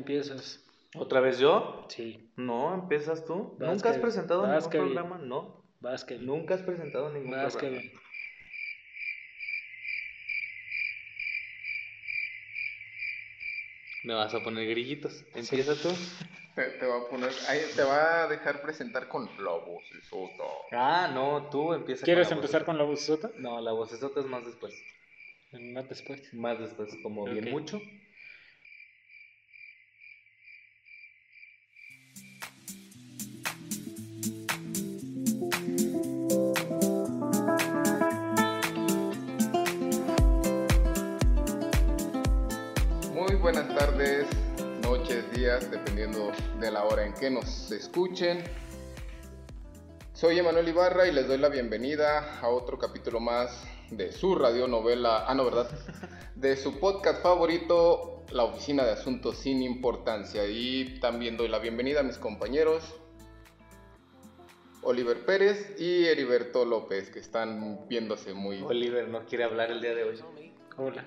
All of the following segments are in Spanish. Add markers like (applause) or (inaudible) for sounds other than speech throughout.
empiezas. ¿Otra vez yo? Sí, No, empiezas tú. Vas, ¿Nunca has presentado Vas, ningún programa? No. vas que Nunca has presentado ningún Vas, programa. Me vas a poner grillitos. Empieza tú. Te, te va a poner, ahí te va a dejar presentar con la soto. Ah, no, tú empieza ¿Quieres con la empezar vocesota. con la vocesota? No, la vocesota es más después. Más después. Más después, como bien mucho. Buenas tardes, noches, días, dependiendo de la hora en que nos escuchen. Soy Emanuel Ibarra y les doy la bienvenida a otro capítulo más de su radionovela, ah no, ¿verdad? (laughs) De su podcast favorito, La Oficina de Asuntos Sin Importancia. Y también doy la bienvenida a mis compañeros, Oliver Pérez y Heriberto López, que están viéndose muy... Oliver no quiere hablar el día de hoy. Hola.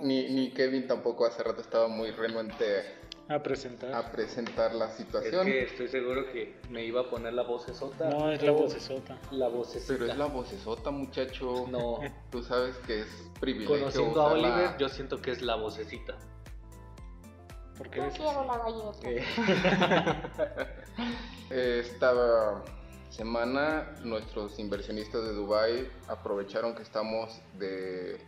Ni, ni Kevin tampoco hace rato estaba muy renuente A presentar. a presentar la Es situación. que estoy seguro que me iba a poner la vocesota. No, es la vocesota. La vocesota. Pero es la vocesota, muchacho. No. (laughs) Tú sabes que es privilegio. Conociendo a. Oliver, yo siento que es la vocecita. ¿Por qué Yo dices? quiero la galleta. (laughs) Eh, Esta semana nuestros inversionistas de Dubai aprovecharon que estamos de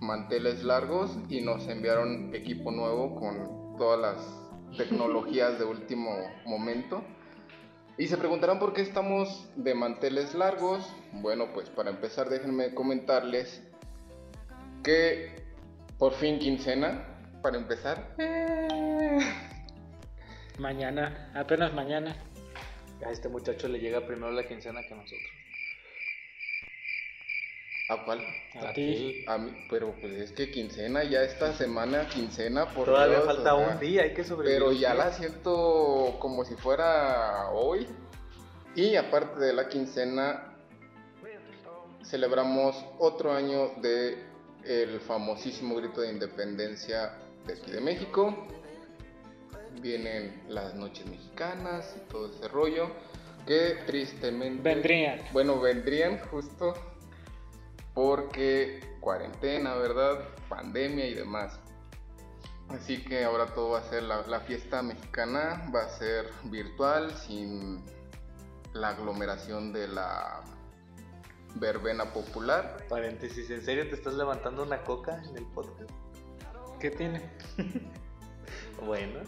manteles largos y nos enviaron equipo nuevo con todas las tecnologías de último momento. Y se preguntarán por qué estamos de manteles largos. Bueno, pues para empezar déjenme comentarles que por fin quincena, para empezar. Mañana, apenas mañana. a este muchacho le llega primero la quincena que a nosotros. ¿A cuál? A ti. A mí, pero pues es que quincena, ya esta semana quincena, por Todavía Dios, falta o sea, un día, hay que sobrevivir. Pero ya la siento como si fuera hoy. Y aparte de la quincena, celebramos otro año de el famosísimo grito de independencia de aquí de México. Vienen las noches mexicanas y todo ese rollo que tristemente Vendrían. bueno, vendrían justo porque cuarentena, ¿verdad? Pandemia y demás. Así que ahora todo va a ser la, la fiesta mexicana, va a ser virtual, sin la aglomeración de la verbena popular. Paréntesis, ¿en serio te estás levantando una coca en el podcast? ¿Qué tiene? (laughs) Bueno,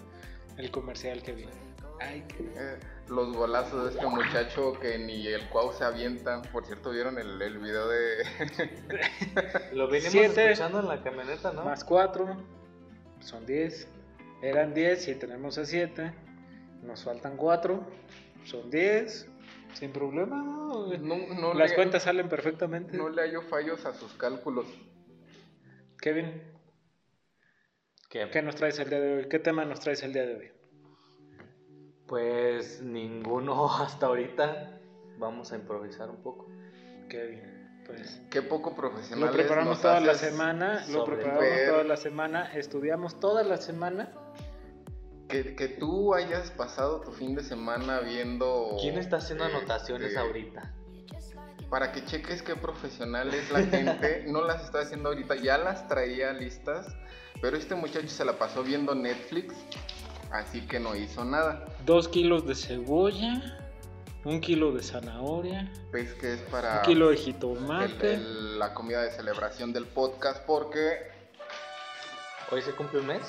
El comercial que viene. Ay, qué... Eh, los golazos de este muchacho que ni el cuau se avientan. Por cierto, ¿vieron el, el video de... (laughs) lo venimos Siete. escuchando en la camioneta, ¿no? Más 4 son 10. Eran 10 y tenemos a 7. Nos faltan 4. Son 10. Sin problema, ¿no? no, no Las le- cuentas salen perfectamente. No le hallo fallos a sus cálculos. Kevin, ¿Qué? ¿qué nos traes el día de hoy? ¿Qué tema nos traes el día de hoy? Pues ninguno (laughs) hasta ahorita. Vamos a improvisar un poco. Kevin, pues. Qué poco profesionales Lo preparamos toda la semana, lo preparamos ver. toda la semana, estudiamos toda la semana. Que, que tú hayas pasado tu fin de semana viendo... ¿Quién está haciendo este, anotaciones ahorita? Para que cheques qué profesional es la gente, no las está haciendo ahorita, ya las traía listas, pero este muchacho se la pasó viendo Netflix, así que no hizo nada. Dos kilos de cebolla, un kilo de zanahoria, Pues que es para un kilo de jitomate. el- la comida de celebración del podcast, porque ¿Hoy se cumple un mes?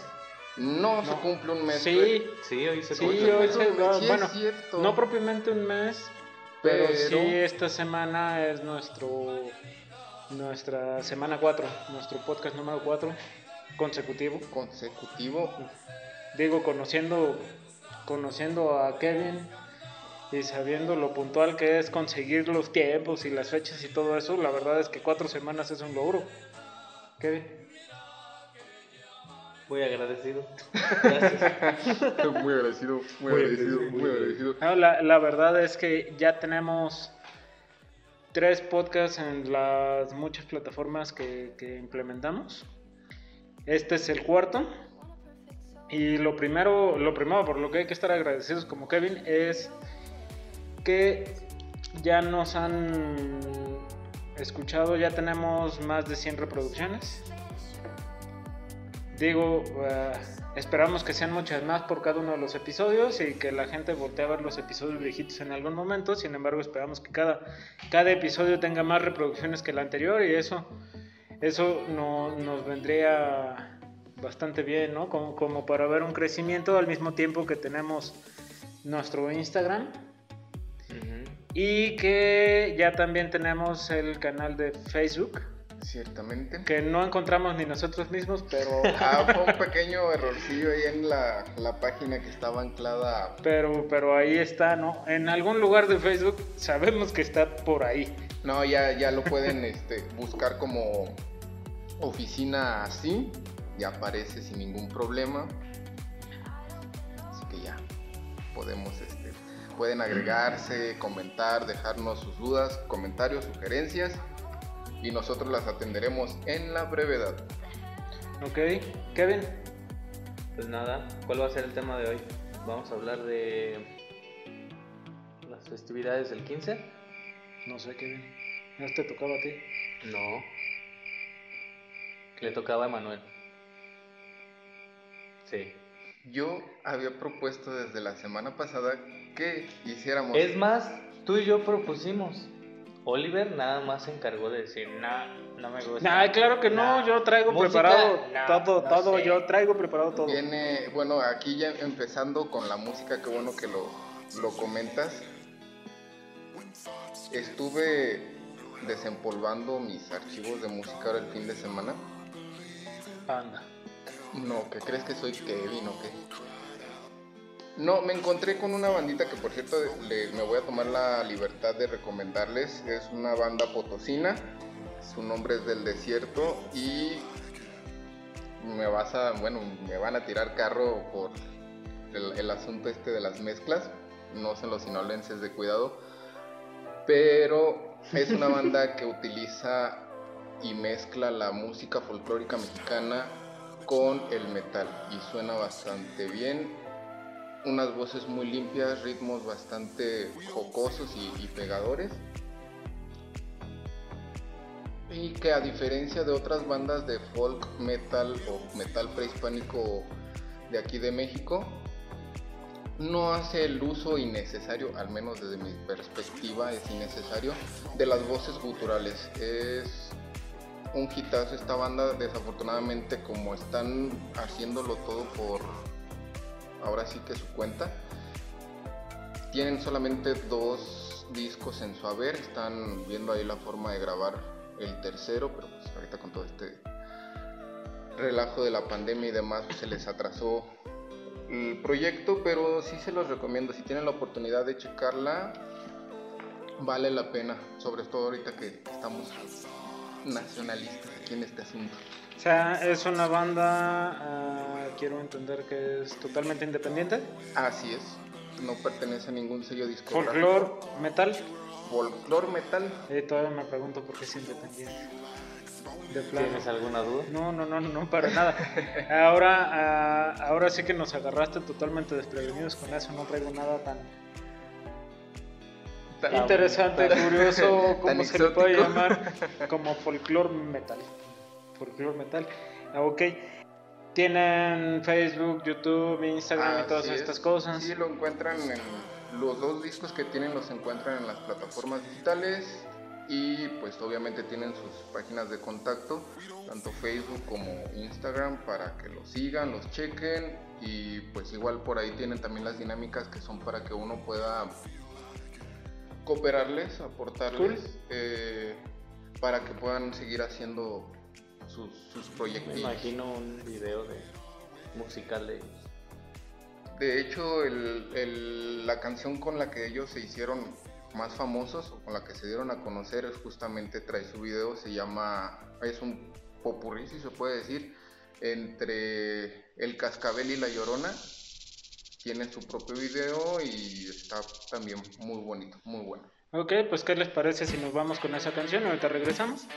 no, se No. cumple un mes. Sí, Sí, hoy se Sí, cumple. hoy se se cumple un mes, va- sí bueno, es cierto. no propiamente un mes, pero, Pero- sí esta semana es nuestro nuestra semana 4, nuestro podcast número 4 consecutivo. consecutivo. Digo, conociendo, conociendo a Kevin y sabiendo lo puntual que es conseguir los tiempos y las fechas y todo eso, la verdad es que cuatro semanas es un logro. Kevin, Muy agradecido. Gracias. (laughs) muy agradecido, muy, Muy agradecido, agradecido, muy agradecido. No, la, la verdad es que ya tenemos tres podcasts en las muchas plataformas que, que implementamos. Este es el cuarto. Y lo primero, lo primero por lo que hay que estar agradecidos como Kevin es que ya nos han escuchado, ya tenemos más de 100 reproducciones. Digo, uh, esperamos que sean muchas más por cada uno de los episodios y que la gente voltee a ver los episodios viejitos en algún momento. Sin embargo, esperamos que cada, cada episodio tenga más reproducciones que el anterior y eso, eso no, nos vendría bastante bien, ¿no? Como, como para ver un crecimiento al mismo tiempo que tenemos nuestro Instagram. Y que ya también tenemos el canal de Facebook. Ciertamente. Que no encontramos ni nosotros mismos, pero... (laughs) Ah, fue un pequeño errorcillo ahí en la, la, página que estaba anclada. Pero, pero ahí está, ¿no? En algún lugar de Facebook sabemos que está por ahí. No, ya, ya lo pueden este, buscar como oficina así ya aparece sin ningún problema. Así que ya podemos, este, pueden agregarse, comentar, dejarnos sus dudas, comentarios, sugerencias y nosotros las atenderemos en la brevedad. Ok, Kevin. Pues nada, ¿cuál va a ser el tema de hoy? Vamos a hablar de las festividades del 15. No sé, Kevin. ¿No te tocaba a ti? No. Le tocaba a Emanuel. Sí. Yo había propuesto desde la semana pasada que hiciéramos. Es más, tú y yo propusimos. Oliver nada más se encargó de decir, no, no me gusta. Nah, claro que no, yo traigo preparado todo, todo, yo traigo preparado todo. Viene, bueno, aquí ya empezando con la música, qué bueno que lo, lo comentas. Estuve desempolvando mis archivos de música ahora el fin de semana. Anda. No, ¿qué crees que soy Kevin o qué? No, me encontré con una bandita que por cierto me voy a tomar la libertad de recomendarles. Es una banda potosina, su nombre es del desierto y me vas a, bueno, me van a tirar carro por el, el asunto este de las mezclas. No sé los sinolenses de cuidado, pero es una banda (laughs) que utiliza y mezcla la música folclórica mexicana con el metal y suena bastante bien. Unas voces muy limpias, ritmos bastante jocosos y, pegadores. Y que a diferencia de otras bandas de folk metal o metal prehispánico de aquí de México, no hace el uso innecesario, al menos desde mi perspectiva es innecesario, de las voces guturales. Es un hitazo esta banda, desafortunadamente como están haciéndolo todo por ahora sí que su cuenta, tienen solamente dos discos en su haber, están viendo ahí la forma de grabar el tercero, pero pues ahorita con todo este relajo de la pandemia y demás pues, se les atrasó el proyecto, pero sí se los recomiendo, si tienen la oportunidad de checarla, vale la pena, sobre todo ahorita que estamos nacionalistas aquí en este asunto. O sea, es una banda, uh, quiero entender que es totalmente independiente. Así es, no pertenece a ningún sello discográfico. Folklore metal. Folklore metal. Y todavía me pregunto por qué es independiente. De ¿Tienes alguna duda? No, no, no, no, para nada. (laughs) Ahora, uh, ahora sí que nos agarraste totalmente desprevenidos con eso, no traigo nada tan (laughs) tan interesante, tan, curioso, como se le puede llamar, como folklore metal. Folklore metal. Ah, ok. Tienen Facebook, YouTube, Instagram y todas estas cosas. Sí, lo encuentran en los dos discos que tienen, los encuentran en las plataformas digitales y pues obviamente tienen sus páginas de contacto, tanto Facebook como Instagram, para que los sigan, los chequen y pues igual por ahí tienen también las dinámicas que son para que uno pueda cooperarles, aportarles eh, para que puedan seguir haciendo sus, sus proyectos. Me imagino un video de musical de ellos. De hecho, el, el, la canción con la que ellos se hicieron más famosos o con la que se dieron a conocer es justamente trae su video, se llama, es un popurrí si se puede decir, entre El Cascabel y La Llorona tiene su propio video y está también muy bonito, muy bueno. Ok, pues ¿qué les parece si nos vamos con esa canción? Ahorita regresamos.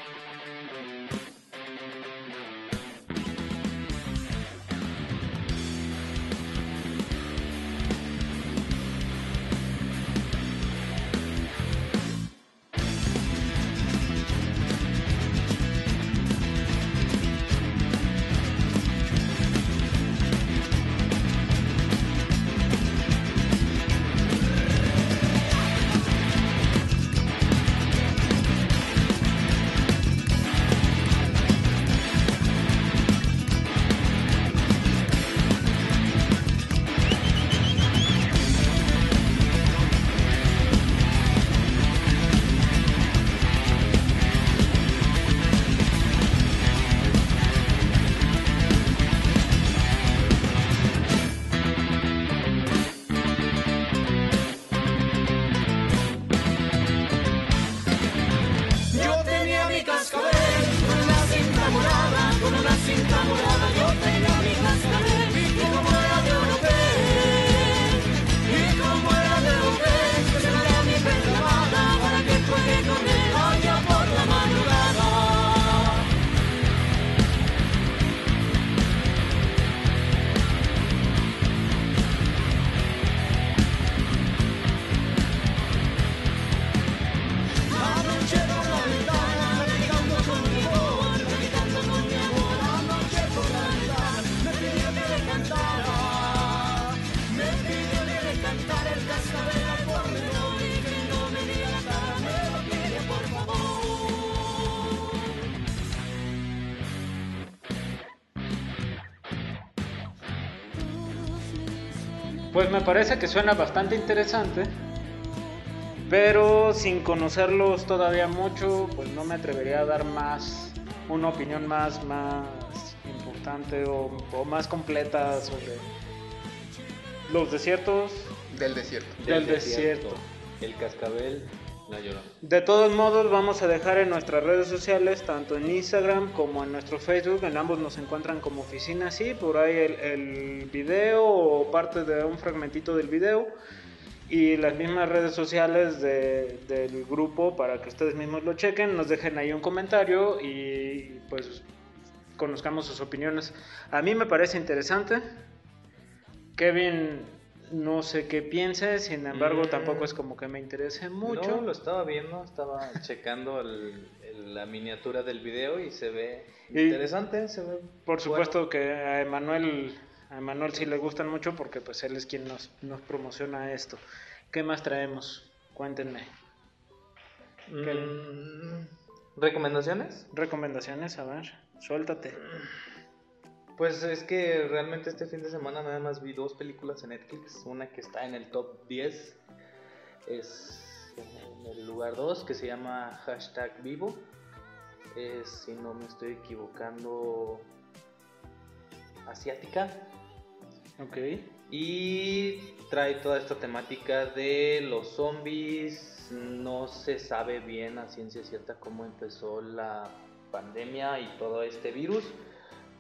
Parece que suena bastante interesante, pero sin conocerlos todavía mucho, pues no me atrevería a dar más, una opinión más, más importante o, o más completa sobre los desiertos. Del desierto. Del desierto. El cascabel, De todos modos, vamos a dejar en nuestras redes sociales, tanto en Instagram como en nuestro Facebook, en ambos nos encuentran como oficina, sí, por ahí el, video o parte de un fragmentito del video y las mismas redes sociales de- del grupo para que ustedes mismos lo chequen, nos dejen ahí un comentario y pues conozcamos sus opiniones. A mí me parece interesante. Kevin, no sé qué piense, sin embargo Mm. tampoco es como que me interese mucho. No, lo estaba viendo, estaba checando el- el- la miniatura del video y se ve Y- interesante, se ve Por bueno. supuesto que a Emanuel, a Emanuel sí le gustan mucho porque pues él es quien nos, nos promociona esto. ¿Qué más traemos? Cuéntenme. Mm, ¿Recomendaciones? Recomendaciones, a ver, suéltate. Pues es que realmente este fin de semana nada más vi dos películas en Netflix. Una que está en el top 10 es en el lugar 2 que se llama Hashtag Vivo. Es, si no me estoy equivocando, asiática. Ok. Y trae toda esta temática de los zombies. No se sabe bien a ciencia cierta cómo empezó la pandemia y todo este virus.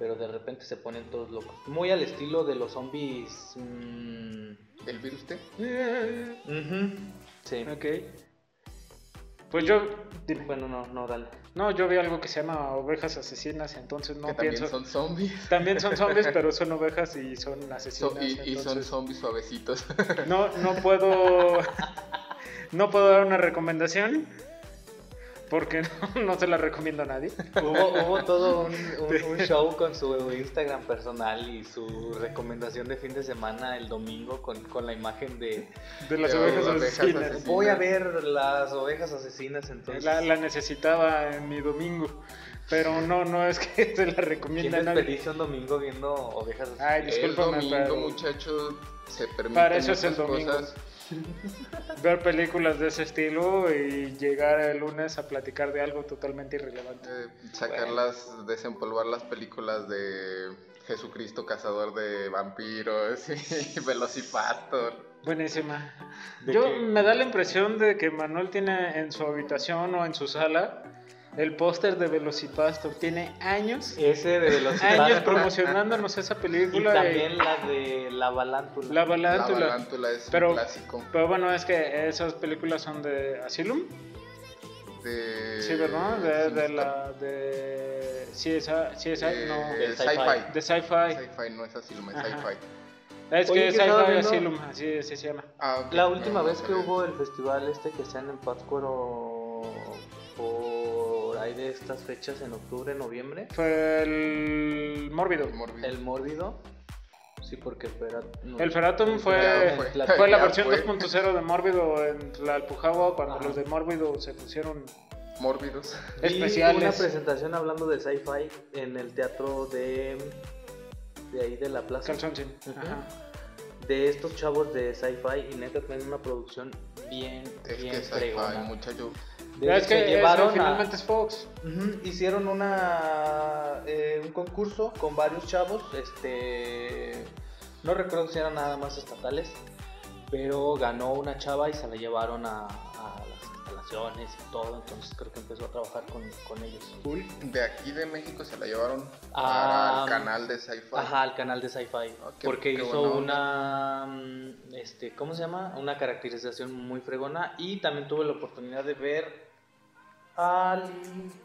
Pero de repente se ponen todos locos. Muy al estilo de los zombies. mm, ¿El virus T? Sí. Ok. Pues yo, dime. Bueno, no, no, dale. no, yo vi algo que se llama ovejas asesinas, entonces no que también pienso. son zombies. También son (laughs) zombies, pero son ovejas y son asesinas. So- y, y son zombies suavecitos. No, no puedo. (laughs) (laughs) No puedo dar una recomendación. Porque no, (laughs) no se la recomiendo a nadie. Hubo, hubo todo un, un- (laughs) un show con su Instagram personal y su recomendación de fin de semana el domingo con, con la imagen de De las De ovejas ovejas asesinas. asesinas. voy a ver las ovejas asesinas entonces. La, la necesitaba en mi domingo. Pero no, no es que (laughs) se la ¿Quién recomienda a nadie. un domingo viendo ovejas asesinas? Ay, el discúlpame, domingo, pero muchachos, se permiten Para eso es el domingo. cosas. Ver películas de ese estilo y llegar el lunes a platicar de algo totalmente irrelevante. Eh, sacarlas, desempolvar las películas de Jesucristo cazador de vampiros y (laughs) Velocipastor. Buenísima. ¿De Yo qué? me da la impresión de que Manuel tiene en su habitación o en su sala el póster de Velocipastor. Tiene años, Ese de Velocipastor. años promocionándonos esa película. y- también la de La Balántula. La La Balántula. Balántula es Pero- un clásico. Pero bueno, es que esas películas son de Asylum. De... Sí, ¿verdad? De, de sí, la. de. CSI, CSI eh, no. Del sci-fi. De sci-fi. Sci-fi, no es Asylum, es sci-fi. Es Oye, que es Sci-Fi Asylum, así, así se llama. Ah. La última no vez que hubo el festival este que está en Pátzcuaro ahí de estas fechas en octubre, noviembre, Fue el Mórbido. El mórbido. el Mórbido, sí porque fuera no, El Feratum fue, fue, fue. la versión fue. 2.0 de Mórbido en la Alpujagua cuando Ajá. los de Mórbido se pusieron Mórbidos. Vi especiales. una presentación hablando de sci-fi en el teatro de de ahí de la plaza. Ajá. de estos chavos de sci-fi y neta tienen una producción bien Es bien que sci-fi, fregona. muchacho. De- es se que eso llevaron a- finalmente es Fox. Hicieron una eh, un concurso con varios chavos, este no recuerdo si eran nada más estatales, pero ganó una chava y se la llevaron a, a las instalaciones y todo, entonces creo que empezó a trabajar con, con ellos. Cool. De aquí de México se la llevaron Ah, al canal de sci-fi. Ajá, al canal de Sci-Fi, Ah, porque qué hizo una, mm, este, ¿cómo se llama? Una caracterización muy fregona y también tuve la oportunidad de ver al,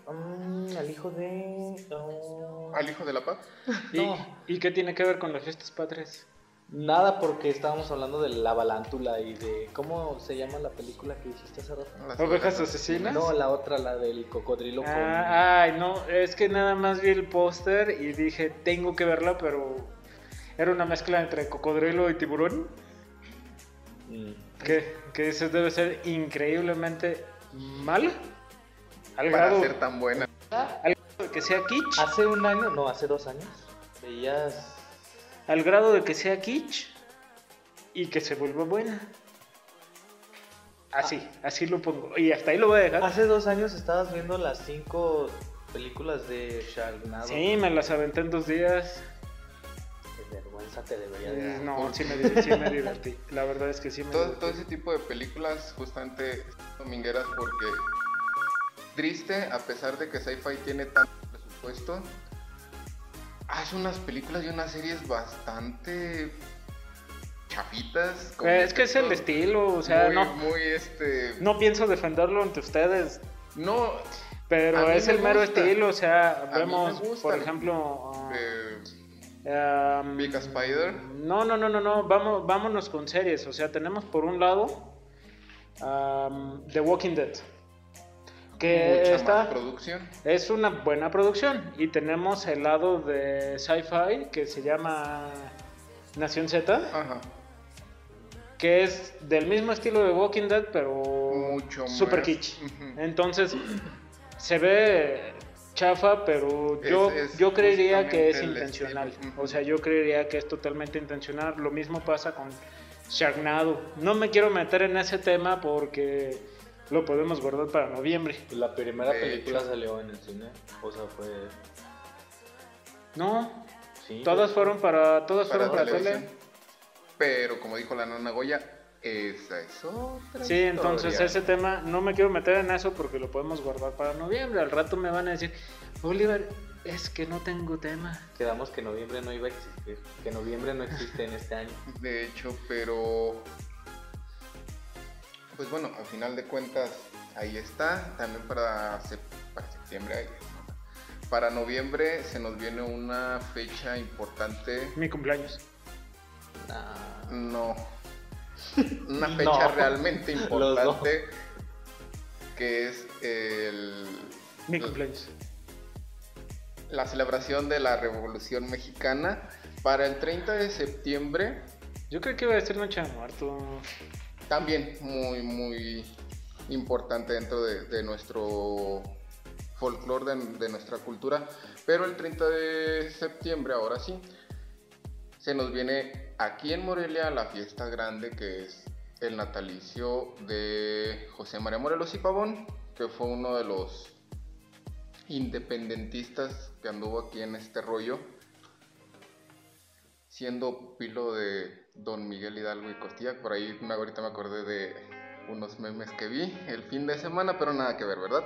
mm, al hijo de... oh, Al hijo de la paz. ¿Y, No. ¿Y qué tiene que ver con las fiestas patrias? Nada porque estábamos hablando de la balántula y de cómo se llama la película que dijiste hace rato. Las ¿Ovejas asesinas? No, la otra, la del cocodrilo con... Ah, ay, no, es que nada más vi el póster y dije, tengo que verla, pero era una mezcla entre cocodrilo y tiburón, Mm. que, que eso debe ser increíblemente mala. Al Para grado ser tan buena. de que sea kitsch, Hace un año, no, hace dos años, veías... al grado de que sea kitsch y que se vuelva buena. Así, así lo pongo. Y hasta ahí lo voy a dejar. Hace dos años estabas viendo las cinco películas de Sharknado. Sí, me las aventé en dos días. Qué vergüenza te debería de. No, sí me, (laughs) sí me divertí. La verdad es que sí me Todo, divertí. todo ese tipo de películas justamente domingueras porque triste, a pesar de que Sci-Fi tiene tanto presupuesto, hace unas películas y unas series bastante chafitas. con Eh, Es que es el estilo, o sea, muy, no, muy este... no pienso defenderlo ante ustedes, No, pero es el mero estilo, o sea, vemos, por ejemplo... ah, eh, um, Big Spider. No, no, no, no, no, vamos, vámonos con series, o sea, tenemos por un lado um, The Walking Dead, que mucha está... más producción. Es una buena producción. Y tenemos el lado de sci-fi que se llama Nación Z, Ajá. que es del mismo estilo de Walking Dead, pero Mucho super más. kitsch. Entonces, se ve chafa, pero yo, es yo creería que es intencional. estilo. O sea, yo creería que es totalmente intencional. Lo mismo pasa con Sharknado. No me quiero meter en ese tema porque lo podemos guardar para noviembre. La primera De película hecho. salió en el cine. O sea, fue. No, Sí. todas fueron para, todas para fueron para tele. Pero como dijo la nana Goya, esa es otra Sí, entonces ese tema no me quiero meter en eso porque lo podemos guardar para noviembre. Al rato me van a decir, Oliver, es que no tengo tema. Quedamos que noviembre no iba a existir. Que noviembre no existe en este año. De hecho, pero... Pues bueno, al final de cuentas, ahí está. También para, para septiembre, para noviembre se nos viene una fecha importante. Mi cumpleaños. No. (laughs) Una No. fecha realmente importante. Que es el... Mi cumpleaños. la celebración de la Revolución Mexicana. Para el 30 de septiembre, Yo creo que iba a decir Noche de Muerto. También muy, muy importante dentro de, nuestro folclore, de, de nuestra cultura. Pero el 30 de septiembre, ahora sí, se nos viene aquí en Morelia la fiesta grande que es el natalicio de José María Morelos y Pavón, que fue uno de los independentistas que anduvo aquí en este rollo, siendo pupilo de don Miguel Hidalgo y Costilla. Por ahí me- ahorita me acordé de unos memes que vi el fin de semana, pero nada que ver, ¿verdad?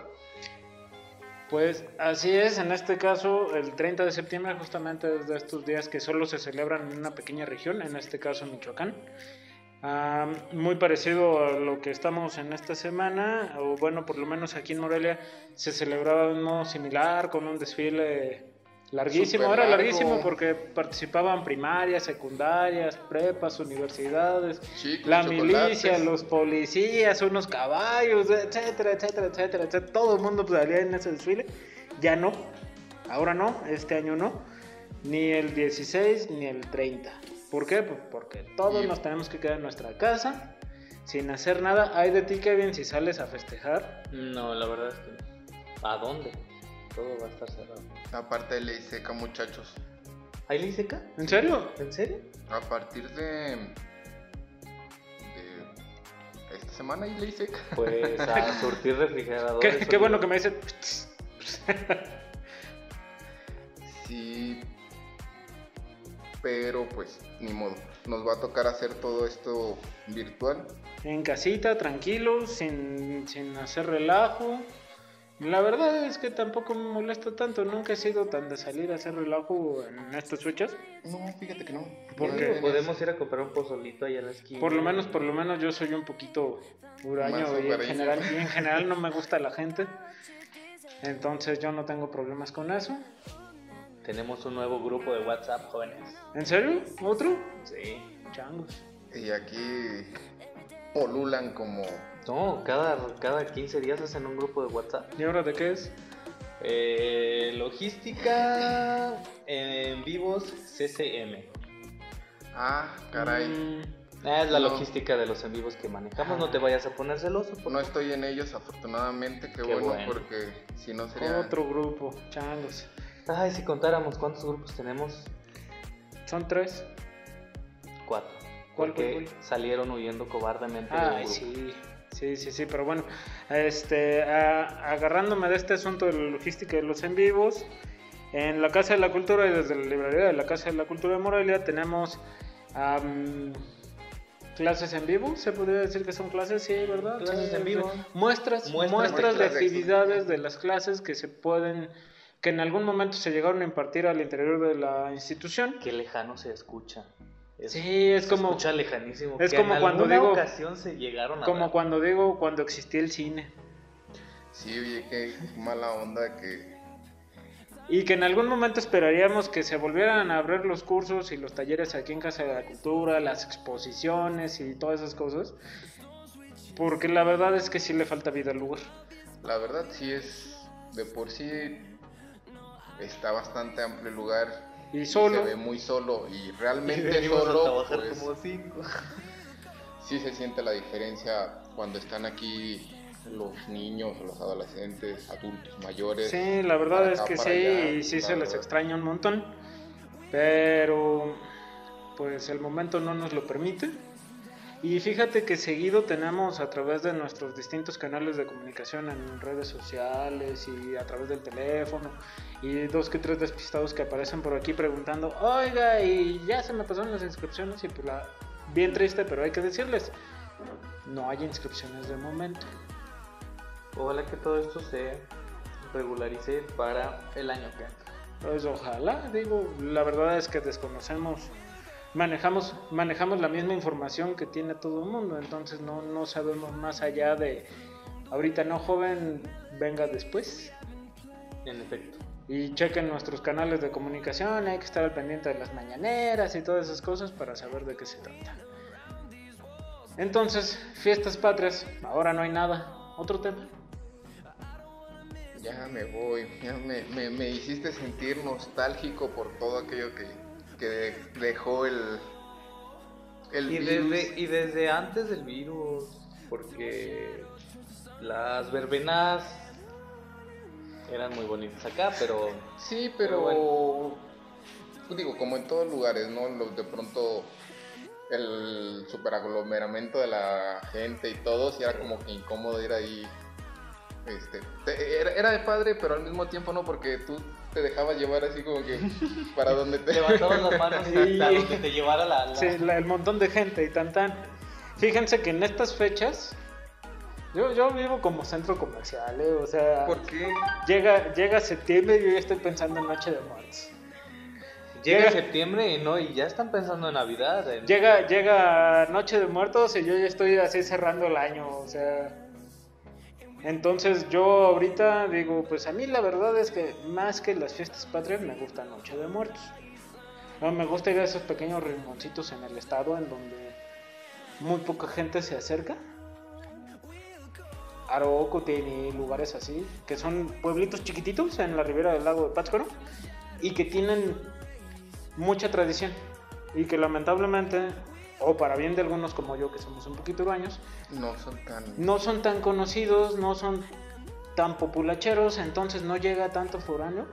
Pues así es, en este caso el 30 de septiembre justamente es de estos días que solo se celebran en una pequeña región, en este caso Michoacán. Ah, muy parecido a lo que estamos en esta semana, o bueno, por lo menos aquí en Morelia se celebraba uno similar con un desfile larguísimo, era largo. larguísimo porque participaban primarias, secundarias, prepas, universidades, Chicos, la milicia, los policías, unos caballos, etcétera, etcétera, etcétera, etcétera. Todo el mundo pues, salía en ese desfile. Ya no, ahora no, este año no. Ni el 16 ni el 30. ¿Por qué? Pues porque todos Y- nos tenemos que quedar en nuestra casa sin hacer nada. Hay de ti, Kevin, si sales a festejar. No, la verdad es que no. ¿A dónde? Todo va a estar cerrado. Aparte de ley seca, muchachos. ¿Hay ley seca? ¿En serio? ¿En serio? A partir de, de esta semana hay ley seca. Pues a (laughs) surtir refrigeradores. Qué, qué bueno que me dice. Sí, pero pues ni modo. Nos va a tocar hacer todo esto virtual. En casita, tranquilos, sin, sin hacer relajo. La verdad es que tampoco me molesta tanto. Nunca he sido tan de salir a hacer relajo en estas fechas. No, fíjate que no. ¿Por No qué? tienes- Podemos ir a comprar un pozolito allá en la esquina. Por lo menos, por lo menos yo soy un poquito huraño y en general, y en (laughs) general no me gusta la gente. Entonces yo no tengo problemas con eso. Tenemos un nuevo grupo de WhatsApp, jóvenes. ¿En serio? ¿Otro? Sí. Changos. Y aquí polulan como No, cada, cada 15 días hacen un grupo de WhatsApp. ¿Y ahora de qué es? Eh, logística en vivos CCM. Ah, caray. Mm, Ah, es la No. logística de los en vivos que manejamos. No te vayas a poner celoso. por- No estoy en ellos, afortunadamente, qué, Qué bueno, bueno. porque si no sería... otro grupo. Changos. Ay, si contáramos cuántos grupos tenemos. Son tres. Cuatro. ¿Cuál, porque cuál, cuál? salieron huyendo cobardemente Ah, del grupo. sí, sí, sí, sí, pero bueno, este, a- agarrándome de este asunto de la logística de los en vivos, en la Casa de la Cultura y desde la librería de la Casa de la Cultura de Morelia tenemos am, clases en vivo, se podría decir que son clases, sí, ¿verdad? Clases Sí, en vivo. Muestras, Muestras, muestras de muestras de actividades de las clases que se pueden, que en algún momento se llegaron a impartir al interior de la institución. Qué lejano se escucha. Es- Sí, es como, escucha lejanísimo. es que como en cuando digo- ocasión se llegaron a como dar. cuando digo, cuando existía el cine. Sí, oye, qué mala onda que... Y que en algún momento esperaríamos que se volvieran a abrir los cursos y los talleres aquí en Casa de la Cultura, las exposiciones y todas esas cosas. Porque la verdad es que sí le falta vida al lugar. La verdad sí es... De por sí está bastante amplio el lugar. Y solo. Se ve muy solo y Y realmente a solo, pues, como cinco. (laughs) sí se siente la diferencia cuando están aquí los niños, los adolescentes, adultos mayores. Sí, la verdad es que sí, allá, y sí se les extraña un montón. Pero pues el momento no nos lo permite. Y fíjate que seguido tenemos a través de nuestros distintos canales de comunicación en redes sociales y a través del teléfono y dos que tres despistados que aparecen por aquí preguntando, oiga, y ya se me pasaron las inscripciones y pues la... Bien triste, pero hay que decirles, no hay inscripciones de momento. Ojalá que todo esto se regularice para el año que entra. Pues ojalá, digo, la verdad es que desconocemos, manejamos, manejamos la misma información que tiene todo el mundo, entonces no, no sabemos más allá de, ahorita no joven, venga después. En efecto. Y chequen nuestros canales de comunicación, hay que estar al pendiente de las mañaneras y todas esas cosas para saber de qué se trata. Entonces, fiestas patrias, ahora no hay nada. Otro tema. Ya me voy, ya me, me- me hiciste sentir nostálgico por todo aquello que, que dejó el, el Y virus. desde, y desde antes del virus, porque las verbenas eran muy bonitas acá, pero Sí, Pero pero, digo, como en todos lugares, ¿no? De pronto el superaglomeramiento de la gente y todo, sí era como que incómodo ir ahí. Este, te- era, era de padre, pero al mismo tiempo no, porque tú te dejabas llevar así como que (laughs) para donde te... levantabas las manos Sí. hasta donde te llevara la... la- Sí, la- el montón de gente y tan tan. Fíjense que en estas fechas, yo, yo vivo como centro comercial, ¿eh? o sea, ¿Por qué? llega, llega septiembre y yo ya estoy pensando en Noche de Muertos. Llega Llega- septiembre y no, y ya están pensando en Navidad. en- Llega, llega Noche de Muertos y yo ya estoy así cerrando el año, o sea. Entonces yo ahorita digo, pues a mí la verdad es que más que las fiestas patrias me gusta Noche de Muertos. Me gusta ir a esos pequeños rinconcitos en el estado en donde muy poca gente se acerca. Aroco tiene lugares así, que son pueblitos chiquititos en la ribera del lago de Pátzcuaro y que tienen mucha tradición y que lamentablemente, o para bien de algunos como yo que somos un poquito baños, No son tan... no son tan conocidos, no son tan populacheros, entonces no llega tanto foráneo.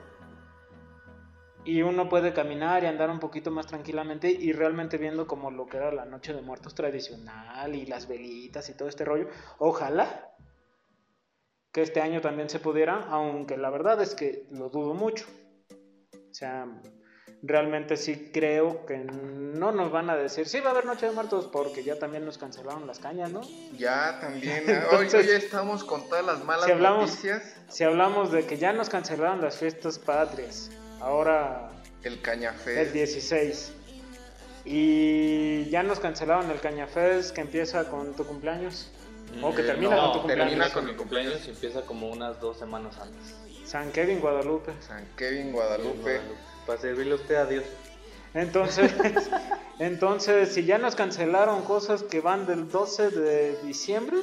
Y uno puede caminar y andar un poquito más tranquilamente y realmente viendo como lo que era la noche de muertos tradicional y las velitas y todo este rollo. Ojalá que este año también se pudiera, aunque la verdad es que lo dudo mucho. O sea, realmente sí creo que no nos van a decir, sí va a haber Noche de Muertos, porque ya también nos cancelaron las cañas, ¿no? Ya también, ah, (laughs) hoy, hoy estamos con todas las malas si hablamos- noticias. Si hablamos de que ya nos cancelaron las fiestas patrias, ahora El Cañafé. el 16, y ya nos cancelaron el Cañafés que empieza con tu cumpleaños, o que Eh, termina no, con tu cumpleaños, termina con mi cumpleaños. y empieza como unas dos semanas antes. San Kevin, Guadalupe. San Kevin, Guadalupe. Para servirle a usted a Dios. Entonces, (laughs) entonces, si ya nos cancelaron cosas que van del 12 de diciembre,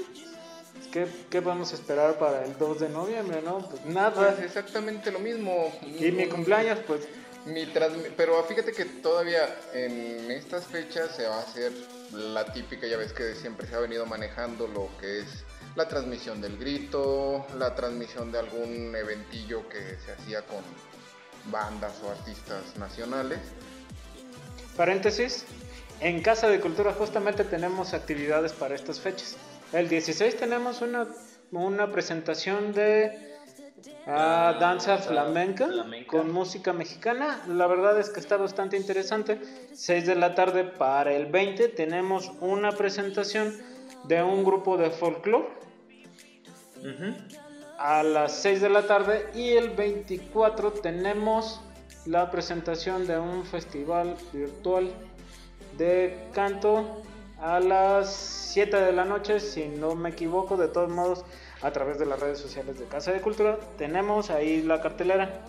¿qué, qué vamos a esperar para el 2 de noviembre, no? Pues Pues nada. exactamente lo mismo. Y mi cumpleaños, pues Mi transmi- pero fíjate que todavía en estas fechas se va a hacer la típica, ya ves que siempre se ha venido manejando lo que es la transmisión del grito, la transmisión de algún eventillo que se hacía con bandas o artistas nacionales. Paréntesis, en Casa de Cultura justamente tenemos actividades para estas fechas. El 16 tenemos una, una presentación de ah, danza flamenca, flamenca. con música mexicana. La verdad es que está bastante interesante. 6 de la tarde para el 20 tenemos una presentación de un grupo de folclore. A las 6 de la tarde y el 24 tenemos la presentación de un festival virtual de canto a las 7 de la noche, si no me equivoco, de todos modos a través de las redes sociales de Casa de Cultura tenemos ahí la cartelera.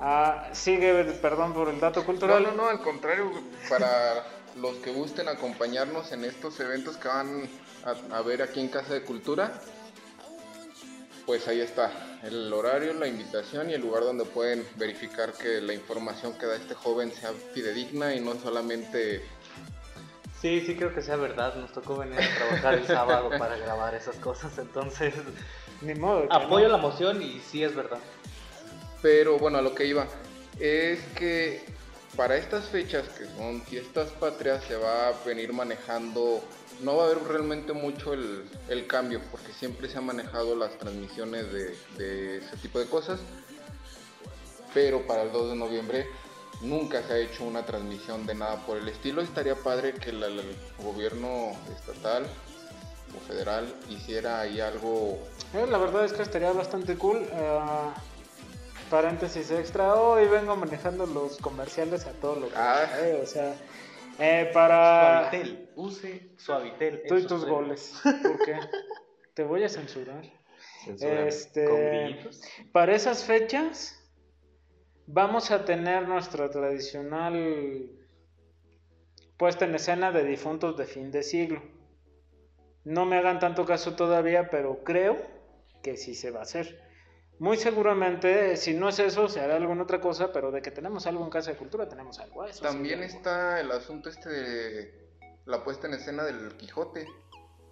Ah, sigue, perdón por el dato No, cultural. no, no, al contrario, para los que gusten acompañarnos en estos eventos que van a, a ver aquí en Casa de Cultura, pues ahí está el horario, la invitación y el lugar donde pueden verificar que la información que da este joven sea fidedigna y no solamente Sí, sí creo que sea verdad. Nos tocó venir a trabajar el sábado (laughs) para grabar esas cosas. Entonces, Ni modo. apoyo no. la moción y sí es verdad. Pero bueno, a lo que iba es que para estas fechas que son fiestas patrias se va a venir manejando, no va a haber realmente mucho el, el cambio porque siempre se han manejado las transmisiones de, de ese tipo de cosas. Pero para el 2 de noviembre nunca se ha hecho una transmisión de nada por el estilo. Estaría padre que la- la- el gobierno estatal o federal hiciera ahí algo Eh, la verdad es que estaría bastante cool. Ah, paréntesis extra. Hoy vengo manejando los comerciales a todo lo que. Ah. eh, o sea, eh, para. Suavitel, use Suavitel. Tú y tus goles. ¿Por qué? Te voy a censurar. Este-. Para esas fechas, vamos a tener nuestra tradicional puesta en escena de difuntos de fin de siglo. No me hagan tanto caso todavía, pero creo que sí se va a hacer. Muy seguramente, si no es eso, se hará alguna otra cosa, pero de que tenemos algo en Casa de Cultura, tenemos algo. Eso sí, También algo. está el asunto este de la puesta en escena del Quijote.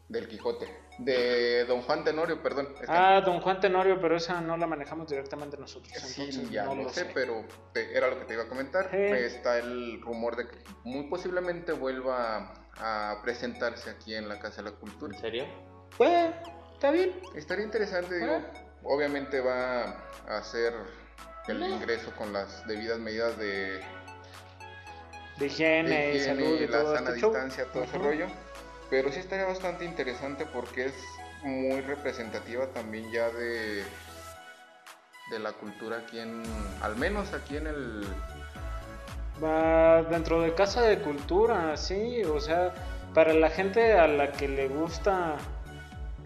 Del Quijote. De Don Juan Tenorio, perdón. Es que- Ah, don Juan Tenorio, pero esa no la manejamos directamente nosotros. sí, entonces ya no lo lo sé, sé. pero te- era lo que te iba a comentar. Está el rumor de que muy posiblemente vuelva a presentarse aquí en la Casa de la Cultura. ¿En serio? Pues, está bien. Estaría interesante, digo. Obviamente va a hacer el ingreso con las debidas medidas de De higiene, de higiene salud y la todo sana este show. distancia, todo ese rollo. Pero sí estaría bastante interesante porque es muy representativa también ya de, de la cultura aquí en, al menos aquí en el... Va dentro de Casa de Cultura, sí, o sea, para la gente a la que le gusta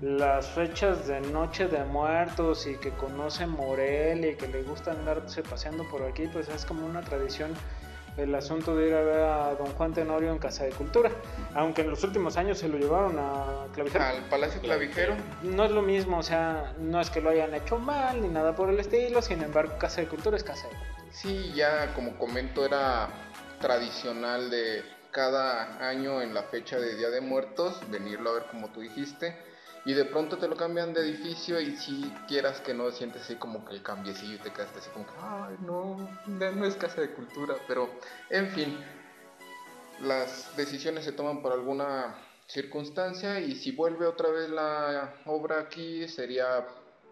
las fechas de Noche de Muertos y que conoce Morelia y que le gusta andarse paseando por aquí, pues es como una tradición el asunto de ir a ver a Don Juan Tenorio en Casa de Cultura, aunque en los últimos años se lo llevaron a Clavijero. al Palacio Clavijero. No es lo mismo, o sea, no es que lo hayan hecho mal ni nada por el estilo, sin embargo, Casa de Cultura es Casa de Cultura. Sí, ya como comento era tradicional de cada año en la fecha de Día de Muertos, venirlo a ver como tú dijiste. Y de pronto te lo cambian de edificio y si quieras que no, sientes así como que el cambiecillo y te quedaste así como que, ay, no, no es casa de cultura. Pero, en fin, las decisiones se toman por alguna circunstancia y si vuelve otra vez la obra aquí sería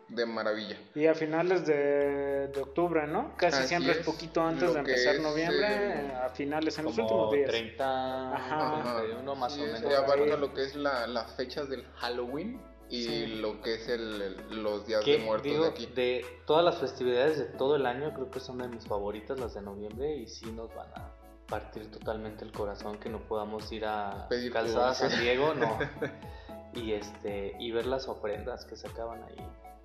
de maravilla. Y a finales de, de octubre, ¿no? Casi Así siempre es, poquito antes de empezar es, noviembre, eh, eh, a finales en los últimos días. 30, Ajá. 31 más Sí, o menos. abarca lo que es la, las fechas del Halloween y Sí. lo que es el, el- los días de muertos digo, de aquí. de todas las festividades de todo el año, creo que son de mis favoritas las de noviembre y sí nos van a partir totalmente el corazón que no podamos ir a Pedir Calzada. San Diego, no. (laughs) y este y ver las ofrendas que sacaban ahí,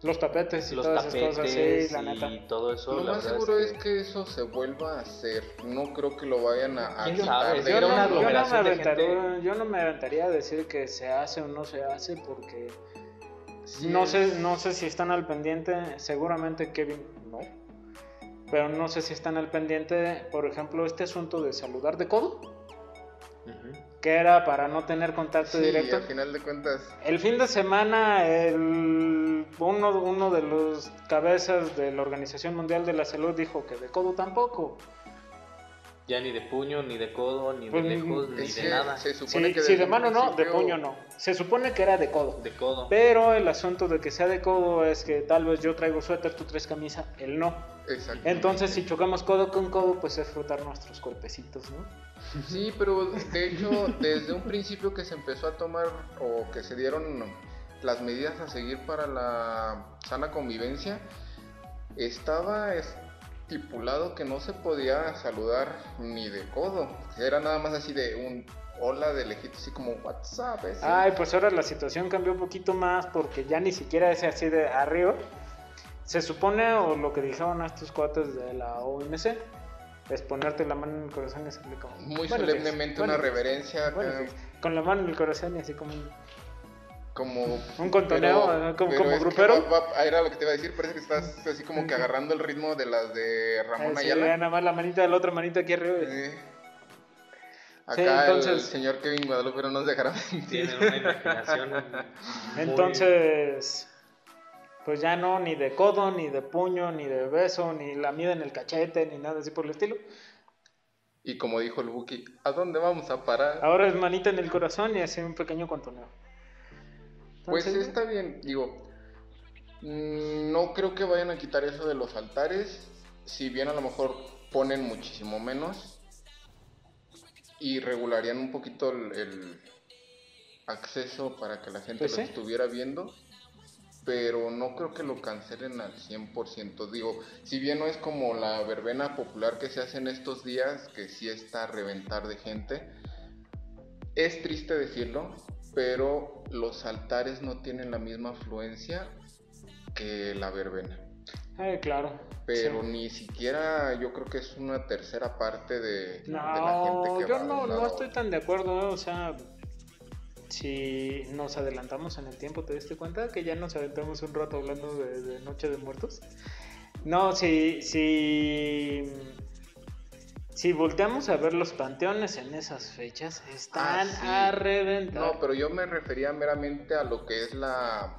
Los tapetes y los todas esas cosas, sí, tapetes la neta. y todo eso. Lo la más seguro es que... eso se vuelva a hacer. No creo que lo vayan a, ¿Quién quitar sabe? Yo no, yo me aventaría, gente. yo no me aventaría a decir que se hace o no se hace porque Sí no es- sé, no sé si están al pendiente, seguramente Kevin no. Pero no sé si están al pendiente, por ejemplo, este asunto de saludar de codo, Ujú. Que era para no tener contacto Sí, directo. al final de cuentas, El fin de semana, el, uno, uno de los cabezas de la Organización Mundial de la Salud dijo que de codo tampoco. Ya ni de puño, ni de codo, ni de Pues, lejos, ni Es de nada. se supone Sí, que sí, de mano no, de puño no. Se supone que era de codo. De codo. Pero el asunto de que sea de codo es que tal vez yo traigo suéter, tú traes camisa, él no. Exactamente. Entonces, si chocamos codo con codo, pues es frotar nuestros golpecitos, ¿no? Sí, pero de hecho, desde un principio que se empezó a tomar o que se dieron las medidas a seguir para la sana convivencia, estaba estipulado que no se podía saludar ni de codo. Era nada más así de un hola de lejito, así como WhatsApp. ese. Ay, pues ahora la situación cambió un poquito más porque ya ni siquiera es así de arriba. Se supone, o lo que dijeron a estos cuates de la OMC, es ponerte la mano en el corazón y hacerle como... Muy "Buenos días, solemnemente una reverencia acá, buenos días". Con la mano en el corazón y así como... un- como Un contoneo, pero- como- pero como es que grupero. va- va- era lo que te iba a decir, parece que estás así como que agarrando el ritmo de las de Ramón Eh, sí, Ayala. nada más la manita de la otra manita aquí arriba. Eh, Sí, Acá el entonces- señor Kevin Guadalupe no nos dejará mentir. Tienen una imaginación. muy- Entonces, pues ya no, ni de codo, ni de puño, ni de beso, ni la mide en el cachete, ni nada así por el estilo. Y como dijo el Buki, ¿a dónde vamos a parar? Ahora es manita en el corazón y hace un pequeño contoneo. Pues está bien, digo, mm, no creo que vayan a quitar eso de los altares, si bien a lo mejor ponen muchísimo menos y regularían un poquito el, el acceso para que la gente Pues lo sí. estuviera viendo, pero no creo que lo cancelen al 100%. Digo, si bien no es como la verbena popular que se hace en estos días, que sí está a reventar de gente, es triste decirlo, pero los altares no tienen la misma afluencia que la verbena. eh, claro. Pero sí. ni siquiera yo creo que es una tercera parte de, de la No, gente que yo va no, no estoy tan de acuerdo, ¿eh? o sea, si nos adelantamos en el tiempo, ¿te diste cuenta que ya nos aventamos un rato hablando de, de Noche de Muertos? No, si, si, si volteamos a ver los panteones en esas fechas, están Ah, sí. a reventar. No, pero yo me refería meramente a lo que es la...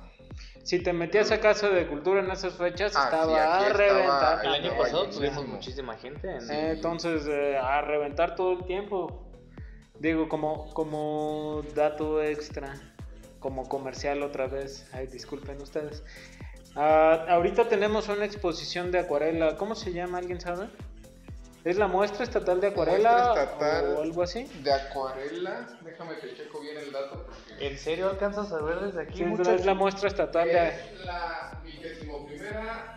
Si te metías a casa de cultura en esas fechas, Ah, estaba a estaba- reventar. El año pasado tuvimos muchísima gente. en- Sí. Entonces, eh, a reventar todo el tiempo. Digo, como, como dato extra, como comercial otra vez. Ay, disculpen ustedes. Ah, ahorita tenemos una exposición de acuarela. ¿Cómo se llama? ¿Alguien sabe? ¿Es la muestra estatal de acuarela estatal. o algo así? De acuarela, déjame que checo bien el dato porque... ¿En serio alcanzas a ver desde aquí? Sí, es la muestra estatal de Es la vigésimo primera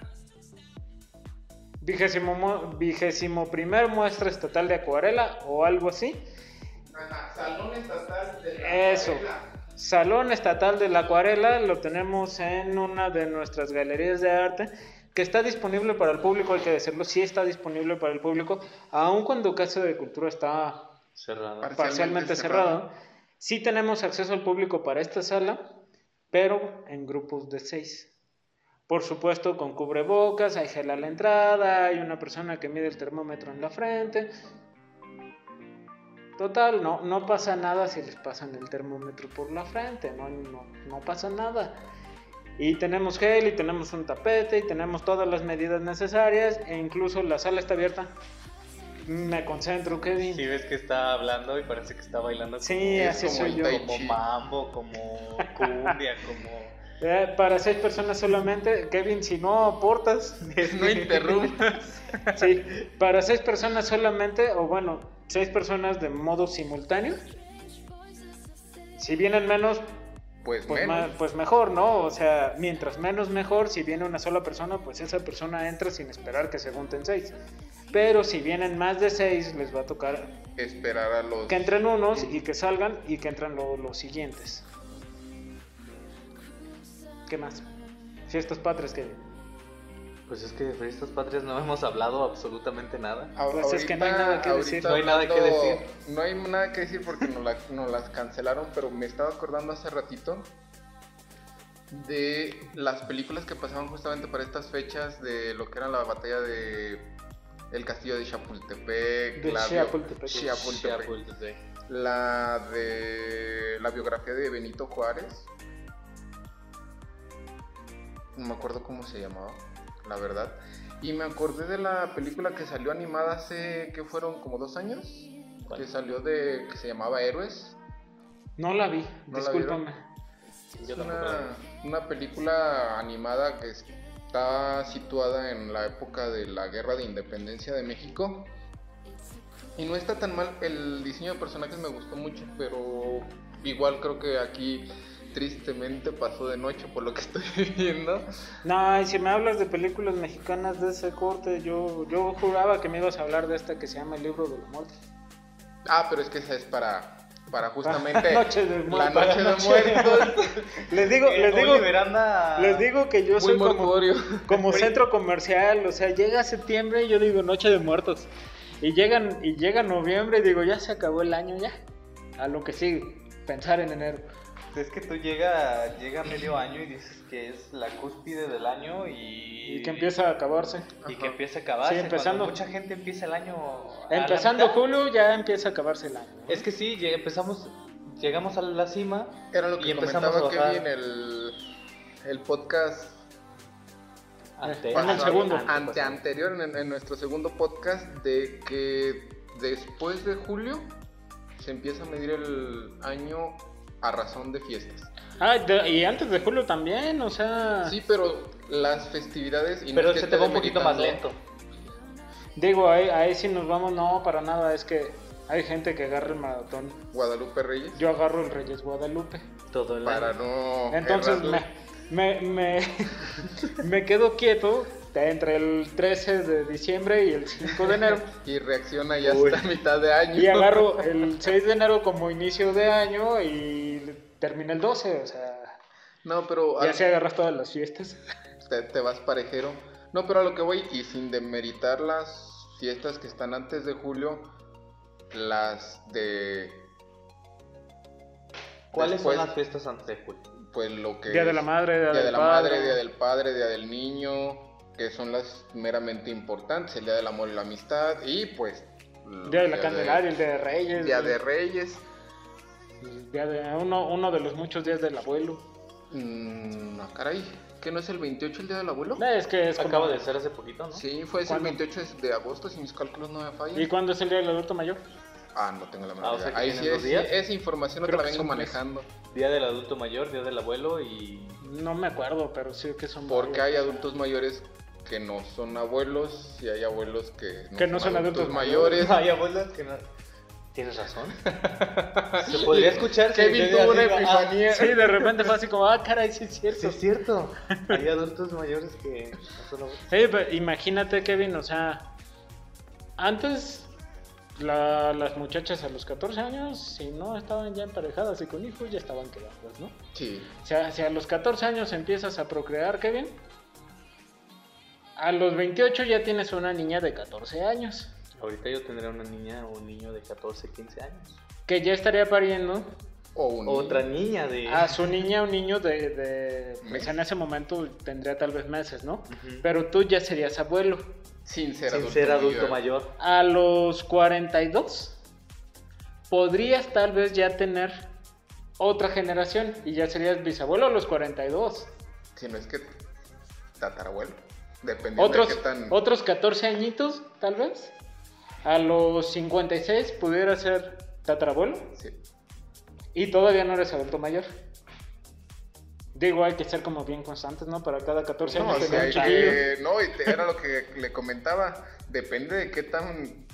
vigésimo, mo- vigésimo primer muestra estatal de acuarela o algo así. ajá, Salón Estatal de la Eso. Acuarela. Salón Estatal de la Acuarela lo tenemos en una de nuestras galerías de arte que está disponible para el público, hay que decirlo, sí está disponible para el público, aun cuando Casa de Cultura está Cerrado. Parcialmente parcialmente cerrado. cerrado. Sí tenemos acceso al público para esta sala, pero en grupos de seis. Por supuesto, con cubrebocas, hay gel a la entrada, hay una persona que mide el termómetro en la frente. Total, no, no pasa nada si les pasan el termómetro por la frente, no, no, no pasa nada. Y tenemos gel y tenemos un tapete y tenemos todas las medidas necesarias e incluso la sala está abierta. Me concentro, Kevin. Si ves que está hablando y parece que está bailando como, Sí, Es así como soy yo. como mambo, como cumbia, (laughs) como... Eh, para seis personas solamente, Kevin, si no aportas, No interrumpas. (laughs) sí, para seis personas solamente, o bueno, seis personas de modo simultáneo. Si vienen menos, Pues, pues, menos. pues mejor, ¿no? O sea, mientras menos mejor, si viene una sola persona, pues esa persona entra sin esperar que se junten seis. Pero si vienen más de seis, les va a tocar Esperar a los... que entren unos y que salgan y que entren lo- los siguientes. ¿Qué más? Fiestas patrias, Kevin. Pues es que de fiestas patrias no (laughs) hemos hablado absolutamente nada. A- Pues es que no hay nada que decir. No hay nada que decir. No hay nada que decir porque nos, la- nos las cancelaron, pero me estaba acordando hace ratito de las películas que pasaban justamente para estas fechas de lo que era la batalla de el castillo de Chapultepec, De la, Chapultepec. Chapultepec, Chapultepec. la de la biografía de Benito Juárez. No me acuerdo cómo se llamaba, la verdad. Y me acordé de la película que salió animada hace, que fueron como dos años, ¿Cuál? que salió de, que se llamaba Héroes. No la vi, ¿No la discúlpame. Es una, una película animada que está situada en la época de la Guerra de Independencia de México. Y no está tan mal, el diseño de personajes me gustó mucho, pero igual creo que aquí tristemente pasó de noche por lo que (laughs) estoy viendo. No, y si me hablas de películas mexicanas de ese corte, yo, yo juraba que me ibas a hablar de esta que se llama El libro de la muerte. Ah, pero es que esa es para, para justamente (laughs) Noche de la noche de muertos. (laughs) Les digo, Eh, les digo, les digo que yo soy como centro comercial, o sea, llega septiembre y yo digo Noche de Muertos. Y llegan y llega noviembre y digo, ya se acabó el año ya. A lo que sigue, pensar en enero. Es que tú llega, llega medio año y dices que es la cúspide del año y... Y que empieza a acabarse. Y Ajá. que empieza a acabarse. Sí, empezando. cuando Mucha gente empieza el año... Empezando julio ya empieza a acabarse el año. ¿no? Es que sí, empezamos, llegamos a la cima Era lo Y que empezamos comentaba a bajar. Kevin el, el podcast ante, En el segundo. ante anterior, en, en nuestro segundo podcast, de que después de julio se empieza a medir el año a razón de fiestas. Ah, de- y antes de julio también, o sea, Sí, pero las festividades... y no Pero se te va un poquito más lento. digo, ahí, ahí sí nos vamos, no, para nada, es que hay gente que agarra el maratón. Guadalupe Reyes. Yo agarro el Reyes Guadalupe. Todo el para año. no... Entonces me, me, me (laughs) quedo quieto entre el 13 de diciembre y el 5 de enero. (laughs) Y reacciona ya Uy. hasta mitad de año. Y agarro el 6 de enero como inicio de año y termina el 12, o sea, No, pero ya al- se agarras todas las fiestas. te, te vas parejero. No, pero a lo que voy, y sin demeritar las fiestas que están antes de julio, las de... ¿Cuáles después, son las fiestas antes de julio? Pues lo que Día de es la Madre, Día, Día del de la Padre. Madre, Día del Padre, Día del Niño, que son las meramente importantes, el Día del Amor y la Amistad, y pues... el Día de la Candelaria, el Día de Reyes. Día de Reyes. el día de- uno, uno de los muchos días del abuelo. Mm, no, caray, ¿que no es el 28 el Día del Abuelo? Es que es como- Acaba de ser hace poquito, ¿no? Sí, fue ese el ¿Cuándo? 28 de agosto, si mis cálculos no me fallan. ¿Y cuándo es el día del adulto mayor? Ah, no tengo la Ah, menor o sea idea. que Ahí sí, es- días. esa información no te la vengo tres. manejando. Día del adulto mayor, día del abuelo y... No me acuerdo, pero sí que son Porque varios. hay adultos mayores que no son abuelos y hay abuelos que no, Que no son adultos mayores. Hay abuelos que no... Tienes razón. (laughs) Se podría escuchar Kevin tuvo una ah, epifanía. Sí, de repente fue así como, ah, caray, sí es Sí, cierto. es cierto. Hay adultos mayores que no son abuelos. Sí, pero imagínate, Kevin, o sea, antes la- las muchachas a los 14 años, si no estaban ya emparejadas y con hijos, ya estaban quedadas, ¿no? Sí, O sea, si a los 14 años empiezas a procrear, Kevin, a los 28 ya tienes una niña de 14 años, Ahorita yo tendré una niña o un niño de 14, 15 años. que ya estaría pariendo o un Otra niña de... a su niña o niño de, de pues en ese momento tendría tal vez meses, ¿no? Pero tú ya serías abuelo. sin ser Sin adulto, ser adulto mayor. A los 42 podrías tal vez ya tener otra generación y ya serías bisabuelo a los 42. Si no es que tatarabuelo. Dependiendo Otros, de qué tan. otros 14 añitos tal vez. A los 56 pudiera ser tatarabuelo Sí. y todavía no eres adulto mayor. Digo, hay que ser como bien constantes, ¿no? Para cada 14 No, años o sea, que- no, y te- era lo que le comentaba. Depende de qué tan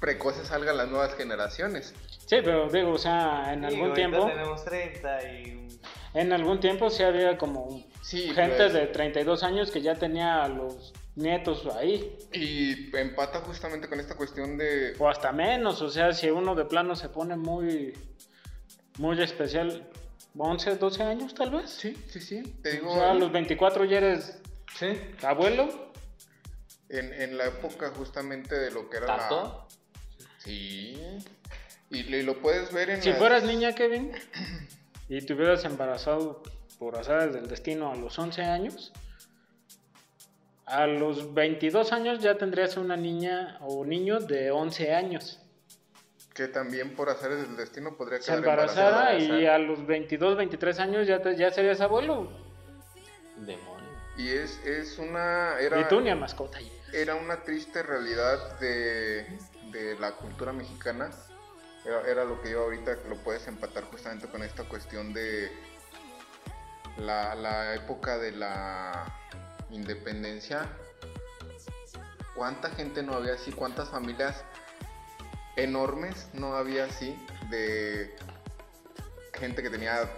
precoces salgan las nuevas generaciones. Sí, pero digo, o sea, en algún tiempo, tenemos 30 y... en algún tiempo sí había como Sí, gente pues, de 32 años que ya tenía a los nietos ahí, Y empata justamente con esta cuestión de. o hasta menos, o sea, si uno de plano se pone muy, muy especial, 11, 12 años tal vez. Sí, sí, sí. Te digo, O sea, a los 24 ya eres ¿Sí? abuelo. en, en la época justamente de lo que era la. Sí. Y, y lo puedes ver en Si las- fueras niña, Kevin, (clears throat) y te hubieras embarazado por azares del destino a los 11 años, a los 22 años ya tendrías una niña o niño de 11 años. Que también por hacer el destino podría quedar embarazada y embarazada. a los 22, 23 años ya, te- ya serías abuelo. Demonio. Y es, es una... Era, Y tú ni a mascota era una triste realidad de, de la cultura mexicana. Era, era lo que yo ahorita lo puedes empatar justamente con esta cuestión de la, la época de la independencia. ¿Cuánta gente no había así? ¿Cuántas familias enormes no había así? De gente que tenía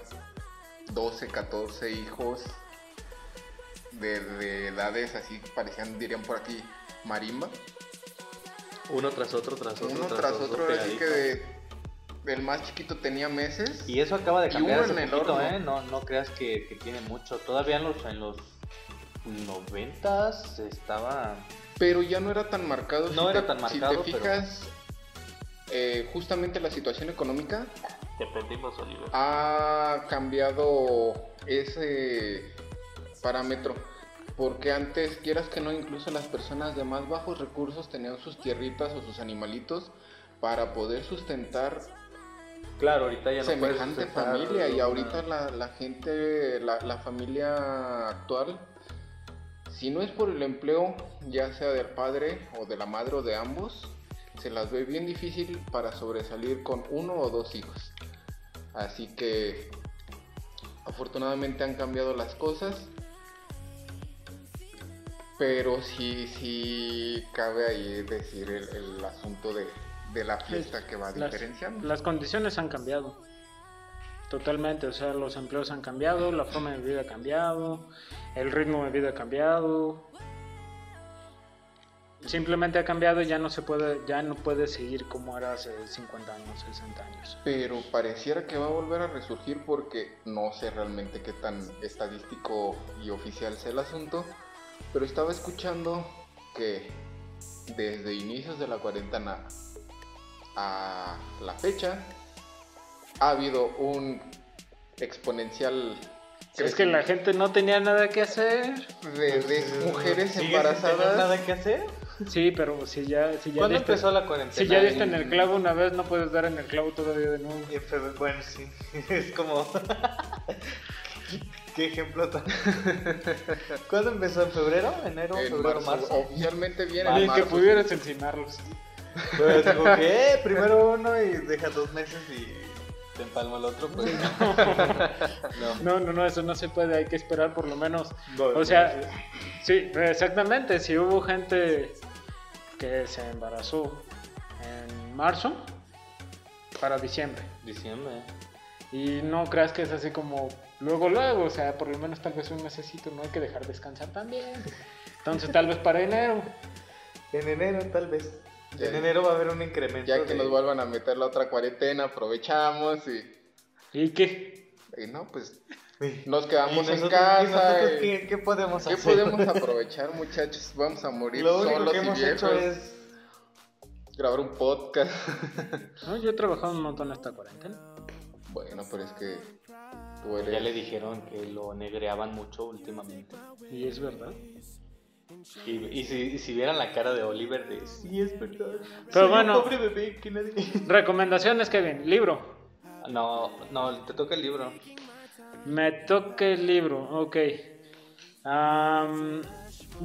12, 14 hijos de, de edades así, parecían, dirían por aquí, marimba. Uno tras otro, tras otro, Uno tras otro, así que de- el más chiquito tenía meses. Y eso acaba de cambiar hace en el poquito, horno. ¿eh? No, no creas que, que tiene mucho. Todavía en los, en los 90 estaba... Pero ya no era tan marcado. No era tan Si marcado, te pero- fijas, eh, justamente la situación económica Te perdimos, Oliver. ha cambiado ese parámetro. Porque antes, quieras que no, incluso las personas de más bajos recursos tenían sus tierritas o sus animalitos para poder sustentar Claro, ahorita ya no semejante familia. Y ahorita la, la gente, la, la familia actual, si no es por el empleo, ya sea del padre o de la madre o de ambos, se las ve bien difícil para sobresalir con uno o dos hijos. Así que afortunadamente han cambiado las cosas. Pero sí, sí cabe ahí decir el, el asunto de, de la fiesta que va Las, diferenciando. las condiciones han cambiado. Totalmente, o sea, los empleos han cambiado, la forma de vida ha cambiado, el ritmo de vida ha cambiado. Simplemente ha cambiado y ya no se puede, ya no puede seguir como era hace 50 años, 60 años. Pero pareciera que va a volver a resurgir porque no sé realmente qué tan estadístico y oficial sea el asunto. Pero estaba escuchando que desde inicios de la cuarentena a la fecha ha habido un exponencial Es que la gente no tenía nada que hacer. de, de mujeres ¿Sigues sin tener embarazadas. nada que hacer? Sí, pero si ya, si ya ¿Cuándo diste, empezó la cuarentena? si ya diste en el clavo una vez, no puedes dar en el clavo todavía de nuevo. en febrero. Bueno, sí. (laughs) Es como... (laughs) ¿Qué ejemplo tan... (laughs) ¿Cuándo empezó? ¿En febrero? ¿Enero? En ¿Febrero? marzo, ¿Marzo? Oficialmente viene Ni que pudieras encimarlos. Pues digo que eh, primero (laughs) uno y deja dos meses y te empalma el otro, pues (laughs) no. No, no, no, eso no se puede, hay que esperar por lo menos. No, O sea, sí, exactamente, si hubo gente que se embarazó en marzo para diciembre. diciembre. Y no creas que es así como luego, luego, o sea, por lo menos tal vez un mesecito, no hay que dejar descansar también. Entonces tal vez para enero. En enero tal vez. Ya- en enero va a haber un incremento. Ya que de- nos vuelvan a meter la otra cuarentena, aprovechamos y, ¿Y qué? y no, pues nos ¿Y quedamos en casa. y ¿qué, qué podemos ¿Qué hacer? podemos (laughs) aprovechar, muchachos? Vamos a morir Lo único solos que y hemos viejos. hecho es Grabar un podcast. (laughs) No, yo he trabajado un montón esta cuarentena. bueno, pero es que tú eres... Ya le dijeron que lo negreaban mucho últimamente. Y es verdad. Y, y si, y si vieran la cara de Oliver de sí, es verdad. Pero Soy bueno. pobre bebé que nadie. Recomendaciones, Kevin. Libro. No, no, te toca el libro. Me toca el libro, ok. Am,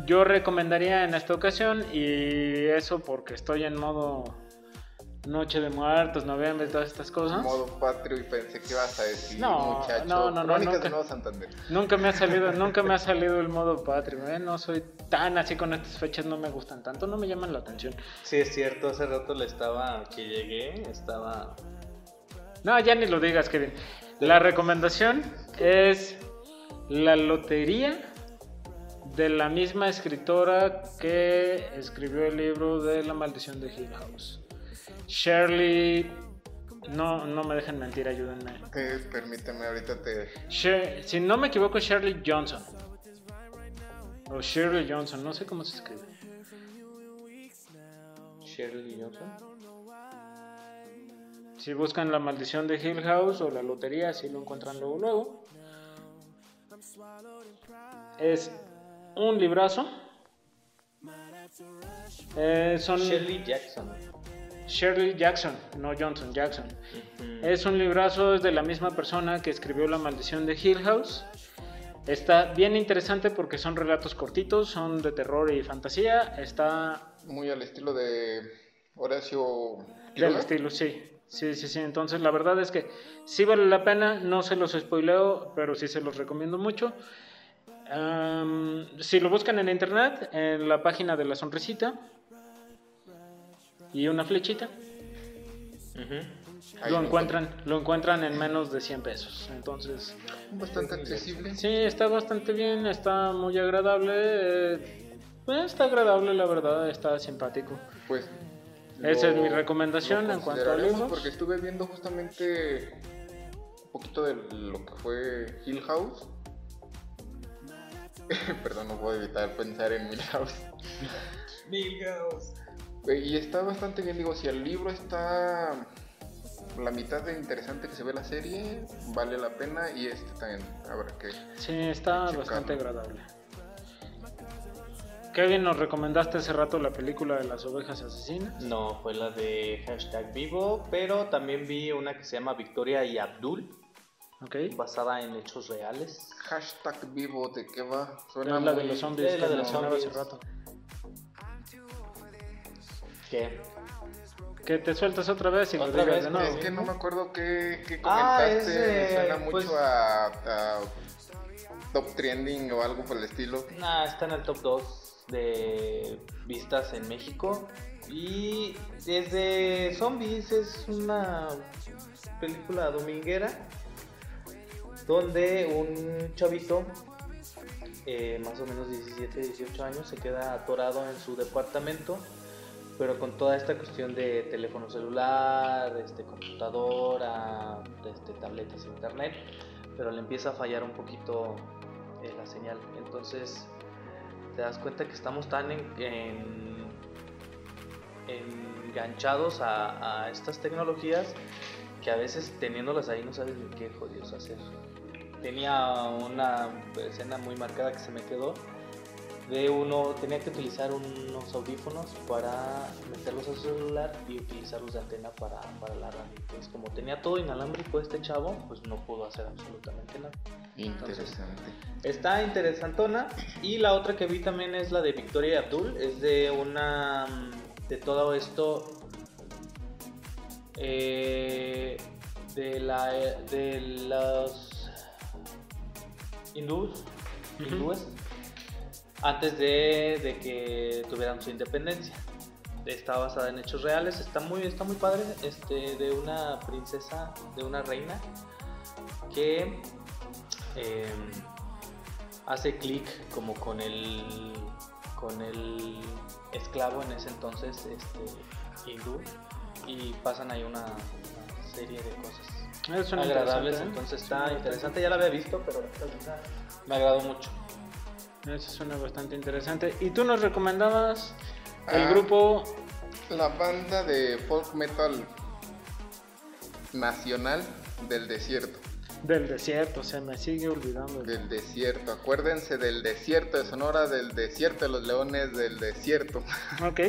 yo recomendaría en esta ocasión, y eso porque estoy en modo Noche de Muertos, Noviembre, todas estas cosas. Modo patrio y pensé que ibas a decir, No, muchacho. no, no, no, nunca. de Nuevo Santander. Nunca me ha salido, (laughs) nunca me ha salido el modo patrio, ¿eh? No soy tan así con estas fechas, no me gustan tanto, no me llaman la atención. Sí, es cierto, hace rato le estaba, que llegué, estaba... No, ya ni lo digas, Kevin. La recomendación es La Lotería de la misma escritora que escribió el libro de La Maldición de Hill House. Shirley... No, no me dejen mentir, ayúdenme. Eh, permíteme, ahorita te... Sher- si no me equivoco, Shirley Johnson. O Shirley Johnson, no sé cómo se escribe. Shirley Johnson. Si buscan La Maldición de Hill House o La Lotería, si lo encuentran luego luego. Es un librazo. Eh, son Shirley Jackson. Shirley Jackson, no Johnson, Jackson. Ujú. Es un librazo es de la misma persona que escribió La Maldición de Hill House. Está bien interesante porque son relatos cortitos, son de terror y fantasía. Está Muy al estilo de Horacio del Quiroga. estilo, sí. Sí, sí, sí. Entonces, la verdad es que sí vale la pena. No se los spoileo, pero sí se los recomiendo mucho. Am, si lo buscan en internet, en la página de la sonrisita y una flechita, lo lo encuentran, lo encuentran en menos de 100 pesos. Entonces, Bastante accesible. sí, está bastante bien, está muy agradable. eh, eh, está agradable, la verdad, está simpático. Pues. Esa es mi recomendación en cuanto a libros. Porque estuve viendo justamente un poquito de lo que fue Hill House. (laughs) Perdón, no puedo evitar pensar en Hill House. Güey, Y está bastante bien, digo, si el libro está la mitad de interesante que se ve la serie, vale la pena y este también habrá que... Sí, está Checarlo. bastante agradable. Kevin, nos recomendaste hace rato la película de las ovejas asesinas. No, fue la de hashtag vivo, pero también vi una que se llama Victoria y Abdul, basada en hechos reales. Hashtag vivo, ¿de qué va? Es Suena la de muy- los zombies Sí, la de los mencionaba hace zombies. rato. ¿Qué? Que te sueltas otra vez y lo Otra digas vez, de nuevo. Es que no me acuerdo qué, qué Ah, comentaste, es, eh, suena mucho pues- a, a Top Trending o algo por el estilo. Nah, está en el top 2 de vistas en México. Y es de zombies, es una película dominguera donde un chavito, eh, más o menos 17, 18 años, se queda atorado en su departamento, pero con toda esta cuestión de teléfono celular, este, computadora, este, tabletas, internet, pero le empieza a fallar un poquito eh, la señal. Entonces te das cuenta que estamos tan en- en- enganchados a, a estas tecnologías que a veces teniéndolas ahí no sabes ni qué jodidos hacer. Tenía una escena muy marcada que se me quedó de uno, tenía que utilizar unos audífonos para meterlos al celular y utilizarlos de antena para, para la radio. Entonces como tenía todo inalámbrico este chavo, pues no pudo hacer absolutamente nada. Interesante. Está interesantona. Y la otra que vi también es la de Victoria Abdul. Es de una. mm, De todo esto. eh, de la. De los. Hindús. Ujú. Hindúes. Antes de, de que tuvieran su independencia. Está basada en hechos reales. Está muy, está muy padre. Este, de una princesa. De una reina. Que eh, hace clic como con el con el esclavo en ese entonces este hindú y pasan ahí una, una serie de cosas agradables ¿eh? entonces está interesante ya la había visto pero me agradó mucho Eso suena bastante interesante. ¿Y tú nos recomendabas el Ah. grupo La banda de folk metal nacional del desierto. del desierto? Se me sigue olvidando. Del desierto. Acuérdense del desierto de Sonora, del desierto de los leones, del desierto. Ok.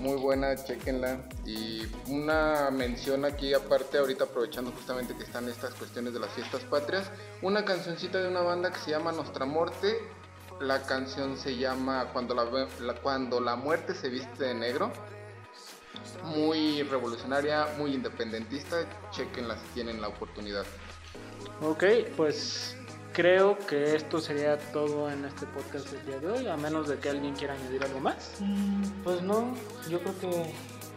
Muy buena, chequenla. Y una mención aquí aparte, ahorita aprovechando justamente que están estas cuestiones de las fiestas patrias, una cancioncita de una banda que se llama Nostra Morte. La canción se llama Cuando la, ve- la- Cuando la muerte se viste de negro. Muy revolucionaria, muy independentista. Chequenla si tienen la oportunidad. Ok, pues creo que esto sería todo en este podcast del día de hoy, a menos de que alguien quiera añadir algo más. pues no yo creo que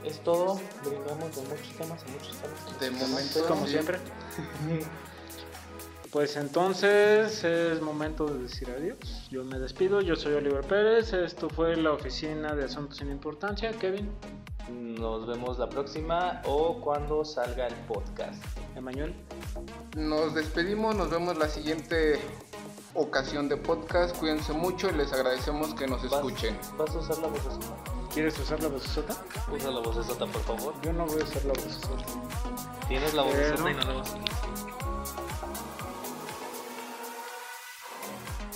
es todo brindamos de muchos temas a muchos temas De momento, Como sí. siempre. (laughs) Pues entonces es momento de decir adiós. Yo me despido, yo soy Oliver Pérez, esto fue la oficina de Asuntos sin Importancia. Kevin, nos vemos la próxima o cuando salga el podcast Emanuel. Nos despedimos, nos vemos la siguiente ocasión de podcast. Cuídense mucho y les agradecemos que nos ¿Vas- escuchen. ¿Vas a usar la vocesota? ¿Quieres usar la vocesota? Usa la vocesota, por favor. Yo no voy a usar la vocesota. Tienes la Pero- vocesota y no la usas.